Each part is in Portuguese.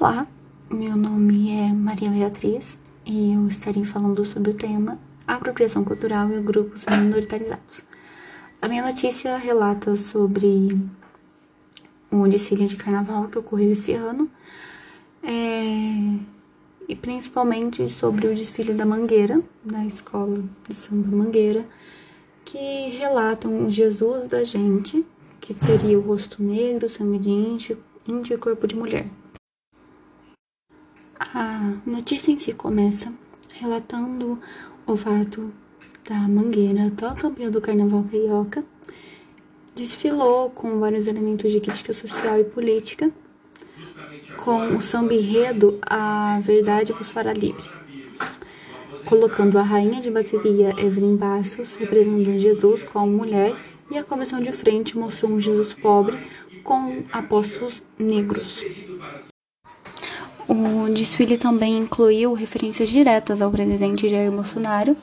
Olá, meu nome é Maria Beatriz e eu estarei falando sobre o tema apropriação cultural e grupos minoritarizados. A minha notícia relata sobre o desfile de carnaval que ocorreu esse ano é, e principalmente sobre o desfile da Mangueira, da escola de samba Mangueira, que relatam Jesus da gente, que teria o rosto negro, sangue de índio e corpo de mulher. A notícia em si começa relatando o fato da Mangueira, atual campeã do Carnaval Carioca, desfilou com vários elementos de crítica social e política, com o samba enredo A Verdade Vos Fará Livre, colocando a rainha de bateria Evelyn Bastos representando Jesus como mulher e a comissão de frente mostrou um Jesus pobre com apóstolos negros. O desfile também incluiu referências diretas ao presidente Jair Bolsonaro,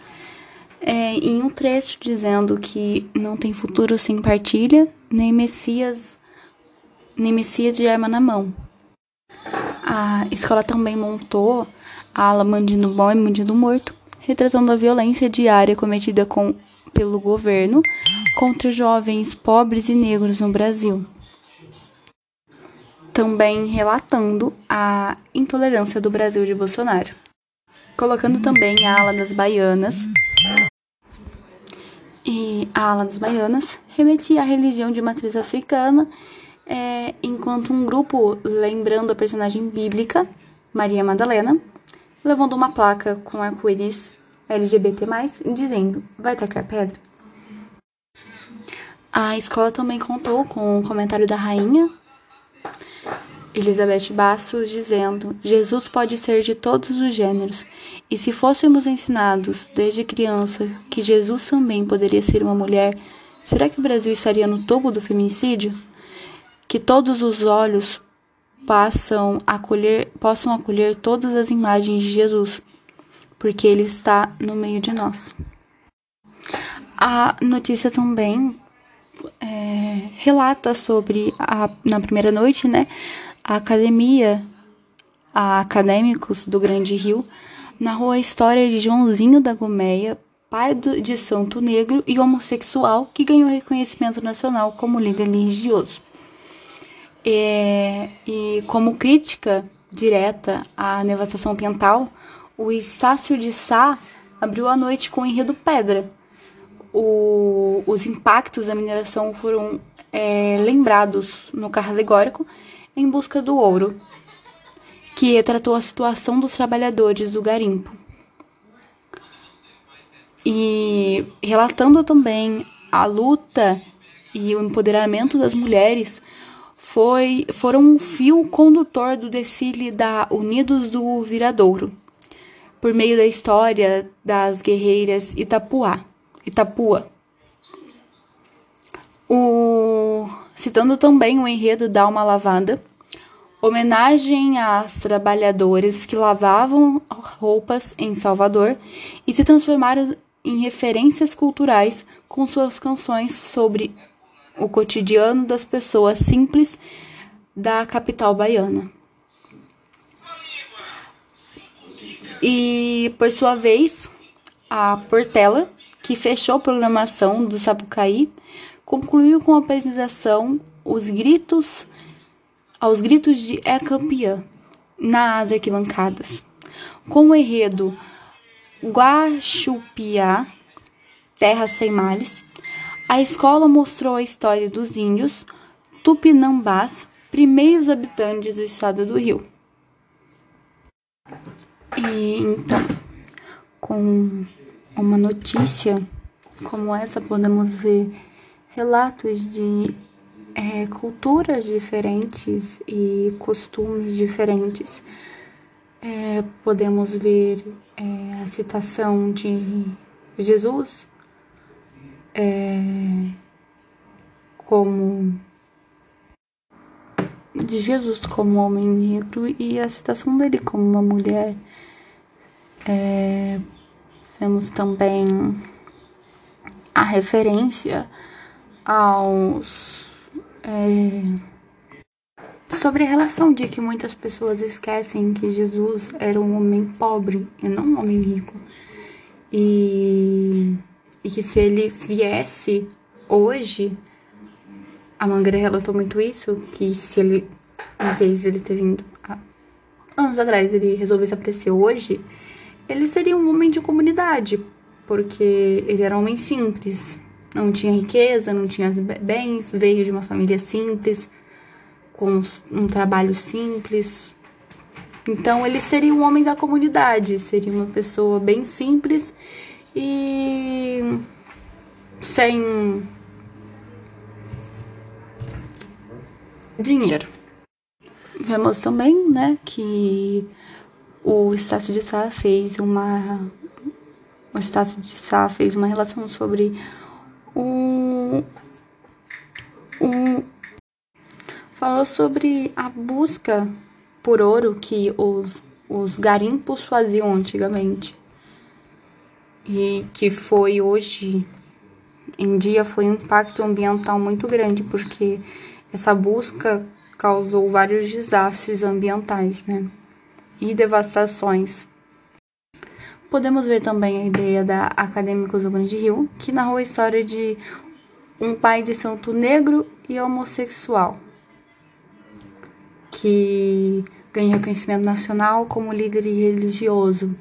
é, em um trecho dizendo que não tem futuro sem partilha, nem Messias, nem Messias de arma na mão. A escola também montou a ala Bandido Bom e Bandido Morto, retratando a violência diária cometida com, pelo governo contra jovens pobres e negros no Brasil também relatando a intolerância do Brasil de Bolsonaro, colocando também a ala das baianas. E a ala das baianas remetia à religião de matriz africana, é, enquanto um grupo, lembrando a personagem bíblica, Maria Madalena, levando uma placa com arco-íris LGBT+, dizendo, vai tacar pedra? A escola também contou com o comentário da rainha, Elizabeth Bastos dizendo: Jesus pode ser de todos os gêneros, e se fôssemos ensinados desde criança que Jesus também poderia ser uma mulher, será que o Brasil estaria no topo do feminicídio? Que todos os olhos passam acolher, possam acolher todas as imagens de Jesus, porque ele está no meio de nós. A notícia também é, relata sobre a, na primeira noite, né, a academia, a acadêmicos do Grande Rio, narrou a história de Joãozinho da Gomeia, pai de Santo Negro e homossexual, que ganhou reconhecimento nacional como líder religioso. É, e como crítica direta à devastação ambiental, o Estácio de Sá abriu a noite com o enredo Pedra. O, os impactos da mineração foram é, lembrados no carro alegórico em busca do ouro, que retratou a situação dos trabalhadores do garimpo. E relatando também a luta e o empoderamento das mulheres foi, foram um fio condutor do desfile da Unidos do Viradouro, por meio da história das guerreiras Itapuá, Itapua. O, citando também o enredo da Alma Lavada, homenagem às trabalhadoras que lavavam roupas em Salvador e se transformaram em referências culturais com suas canções sobre o cotidiano das pessoas simples da capital baiana. E, por sua vez, a Portela, que fechou a programação do Sapucaí, concluiu com a apresentação Os Gritos aos gritos de É campeã nas arquibancadas. Com o enredo Guaxupiá, Terra Sem Males, a escola mostrou a história dos índios tupinambás, primeiros habitantes do estado do Rio. E então, com uma notícia como essa, podemos ver relatos de é, culturas diferentes e costumes diferentes. É, podemos ver é, a citação de Jesus é, como de Jesus como homem negro e a citação dele como uma mulher. É, vemos também a referência aos é, sobre a relação de que muitas pessoas esquecem que Jesus era um homem pobre e não um homem rico. E, e que se ele viesse hoje, a Mangueira relatou muito isso, que se ele, em vez de ele ter vindo anos atrás, ele resolvesse aparecer hoje, ele seria um homem de comunidade, porque ele era um homem simples, não tinha riqueza, não tinha bens, veio de uma família simples, com um trabalho simples. Então ele seria um homem da comunidade, seria uma pessoa bem simples e sem dinheiro. Vemos também, né, que o Estácio de Sá fez uma o Estácio de Sá fez uma relação sobre um, um falou sobre a busca por ouro que os, os garimpos faziam antigamente e que foi hoje em dia foi um impacto ambiental muito grande porque essa busca causou vários desastres ambientais, né? E devastações. Podemos ver também a ideia da Acadêmicos do Grande Rio, que narrou a história de um pai de santo negro e homossexual, que ganha reconhecimento nacional como líder religioso.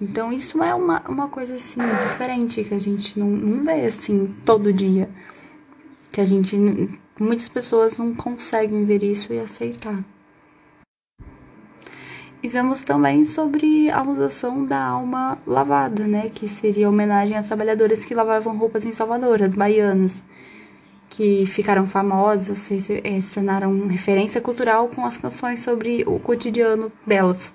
Então isso é uma, uma coisa assim diferente que a gente não, não vê assim todo dia. Que a gente Muitas pessoas não conseguem ver isso e aceitar. E vemos também sobre a usação da alma lavada, né? Que seria homenagem às trabalhadoras que lavavam roupas em Salvador, as baianas, que ficaram famosas, se, eh, se tornaram referência cultural com as canções sobre o cotidiano delas.